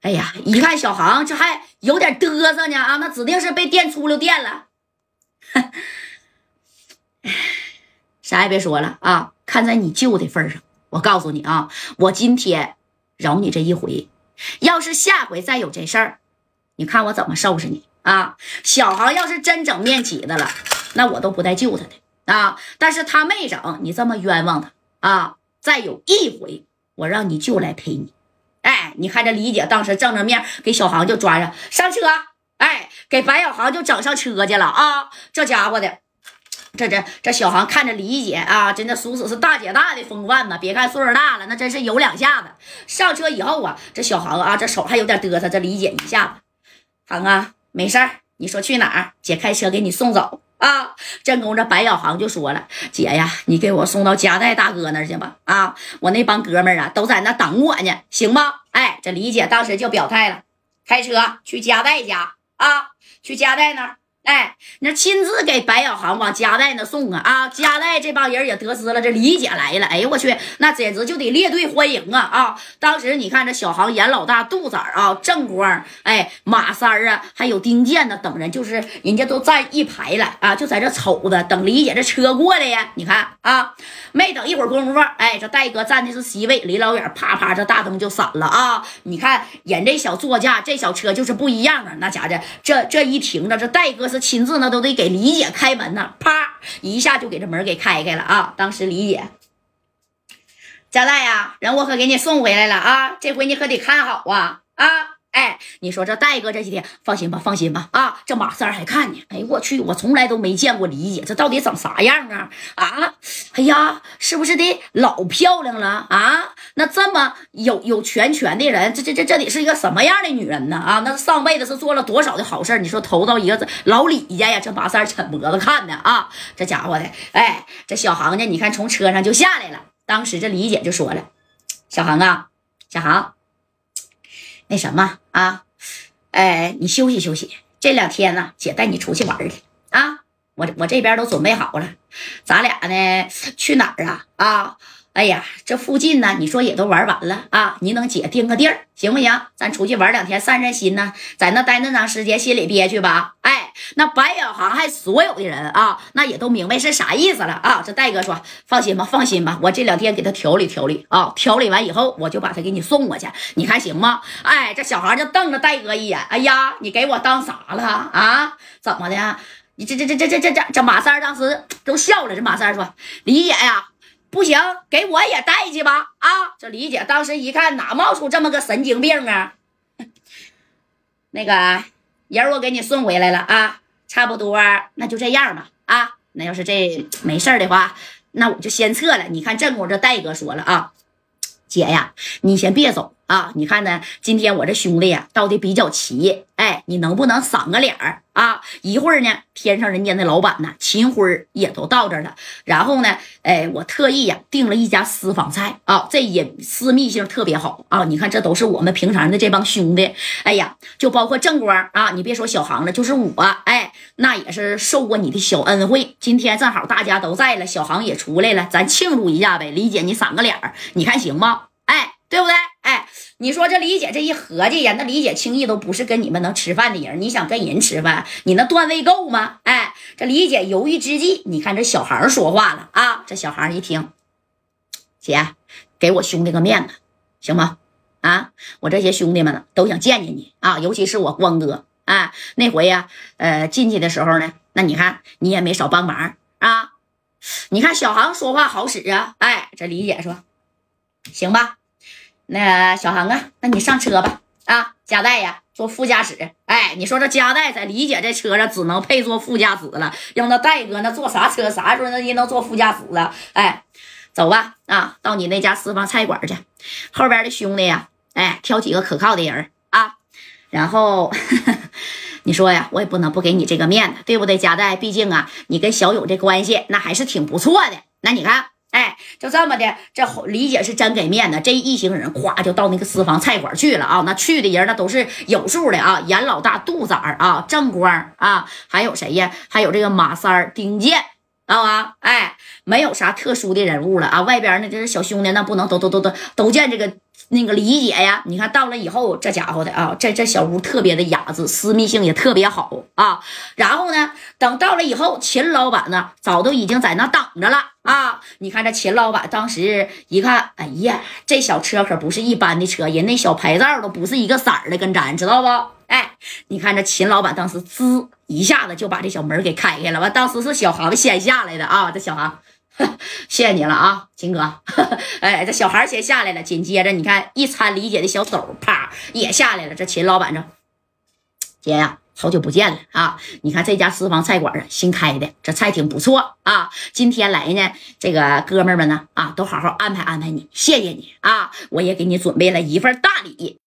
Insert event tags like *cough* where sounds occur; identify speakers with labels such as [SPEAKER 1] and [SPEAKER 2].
[SPEAKER 1] 哎呀，一看小航这还有点嘚瑟呢啊，那指定是被电出溜电了。*laughs* 啥也别说了啊！看在你舅的份上，我告诉你啊，我今天饶你这一回，要是下回再有这事儿，你看我怎么收拾你啊！小航要是真整面起的了，那我都不带救他的啊！但是他没整，你这么冤枉他啊！再有一回，我让你舅来陪你。哎，你看这李姐当时正着面给小航就抓上上车，哎，给白小航就整上车去了啊！这家伙的。这这这小航看着李姐啊，真的属实是大姐大的风范呐。别看岁数大了，那真是有两下子。上车以后啊，这小航啊，这手还有点嘚瑟。这李姐一下子，航啊，没事儿，你说去哪儿？姐开车给你送走啊。正宫这白小航就说了，姐呀，你给我送到夹带大哥那儿去吧。啊，我那帮哥们儿啊，都在那等我呢，行吗？哎，这李姐当时就表态了，开车去夹带家啊，去夹带那儿。哎，那亲自给白小航往家带那送啊啊！家带这帮人也得知了，这李姐来了。哎呦我去，那简直就得列队欢迎啊啊！当时你看这小航、严老大、杜仔啊、正光、哎马三儿啊，还有丁健呢等人，就是人家都站一排了啊，就在这瞅着等李姐这车过来呀。你看啊，没等一会儿功夫，哎，这戴哥站的是 C 位，离老远啪啪这大灯就闪了啊！你看人这小座驾，这小车就是不一样啊。那家伙这这一停着，这戴哥。是亲自呢都得给李姐开门呢，啪一下就给这门给开开了啊！当时李姐，佳代呀，人我可给你送回来了啊，这回你可得看好啊啊！哎，你说这戴哥这几天放心吧，放心吧啊！这马三还看呢。哎我去，我从来都没见过李姐，这到底长啥样啊？啊！哎呀，是不是得老漂亮了啊？那这么有有全权的人，这这这这得是一个什么样的女人呢？啊！那上辈子是做了多少的好事你说投到一个老李家呀？这马三抻脖子看呢啊！这家伙的，哎，这小航呢？你看从车上就下来了。当时这李姐就说了：“小航啊，小航。”那什么啊，哎，你休息休息，这两天呢，姐带你出去玩去啊。我我这边都准备好了，咱俩呢去哪儿啊？啊，哎呀，这附近呢，你说也都玩完了啊，你等姐定个地儿行不行？咱出去玩两天，散散心呢，在那待那长时间，心里憋屈吧？哎。那白小航还所有的人啊，那也都明白是啥意思了啊！这戴哥说：“放心吧，放心吧，我这两天给他调理调理啊，调理完以后，我就把他给你送过去，你看行吗？”哎，这小航就瞪着戴哥一眼：“哎呀，你给我当啥了啊？怎么的？你这这这这这这这这马三当时都笑了。这马三说：‘李姐呀，不行，给我也带去吧。’啊，这李姐当时一看，哪冒出这么个神经病啊？*laughs* 那个。”人我给你送回来了啊，差不多那就这样吧啊，那要是这没事的话，那我就先撤了。你看正宫这戴哥说了啊，姐呀，你先别走。啊，你看呢？今天我这兄弟呀，到的比较齐。哎，你能不能赏个脸儿啊？一会儿呢，天上人间的老板呢，秦辉也都到这儿了。然后呢，哎，我特意呀订了一家私房菜啊，这隐私密性特别好啊。你看，这都是我们平常的这帮兄弟。哎呀，就包括正光啊，你别说小航了，就是我，哎，那也是受过你的小恩惠。今天正好大家都在了，小航也出来了，咱庆祝一下呗。李姐，你赏个脸儿，你看行吗？哎，对不对？你说这李姐这一合计呀，那李姐轻易都不是跟你们能吃饭的人。你想跟人吃饭，你那段位够吗？哎，这李姐犹豫之际，你看这小航说话了啊！这小航一听，姐，给我兄弟个面子，行吗？啊，我这些兄弟们呢都想见见你啊，尤其是我光哥啊。那回呀，呃，进去的时候呢，那你看你也没少帮忙啊。你看小航说话好使啊。哎，这李姐说，行吧。那小航啊，那你上车吧。啊，加代呀，坐副驾驶。哎，你说这加代在李姐这车上只能配坐副驾驶了，让那戴哥那坐啥车？啥时候那也能坐副驾驶了？哎，走吧。啊，到你那家私房菜馆去，后边的兄弟呀，哎，挑几个可靠的人啊。然后 *laughs* 你说呀，我也不能不给你这个面子，对不对？加代，毕竟啊，你跟小勇这关系那还是挺不错的。那你看。哎，就这么的，这李姐是真给面子。这一行人咵就到那个私房菜馆去了啊！那去的人那都是有数的啊，严老大、杜仔啊、正光啊，还有谁呀？还有这个马三儿、丁健，知道吧？哎，没有啥特殊的人物了啊。外边那这是小兄弟那不能都都都都都见这个那个理解呀。你看到了以后，这家伙的啊，这这小屋特别的雅致，私密性也特别好啊。然后呢，等到了以后，秦老板呢，早都已经在那等着了啊。你看这秦老板当时一看，哎呀，这小车可不是一般的车，人那小牌照都不是一个色儿的，跟咱知道不？哎，你看这秦老板当时滋一下子就把这小门给开开了，完当时是小航先下来的啊，这小航，*laughs* 谢谢你了啊，秦哥，*laughs* 哎，这小孩先下来了，紧接着你看一餐理解的小手啪也下来了，这秦老板这姐呀，好久不见了啊，你看这家私房菜馆啊，新开的，这菜挺不错啊，今天来呢，这个哥们们呢啊，都好好安排安排你，谢谢你啊，我也给你准备了一份大礼。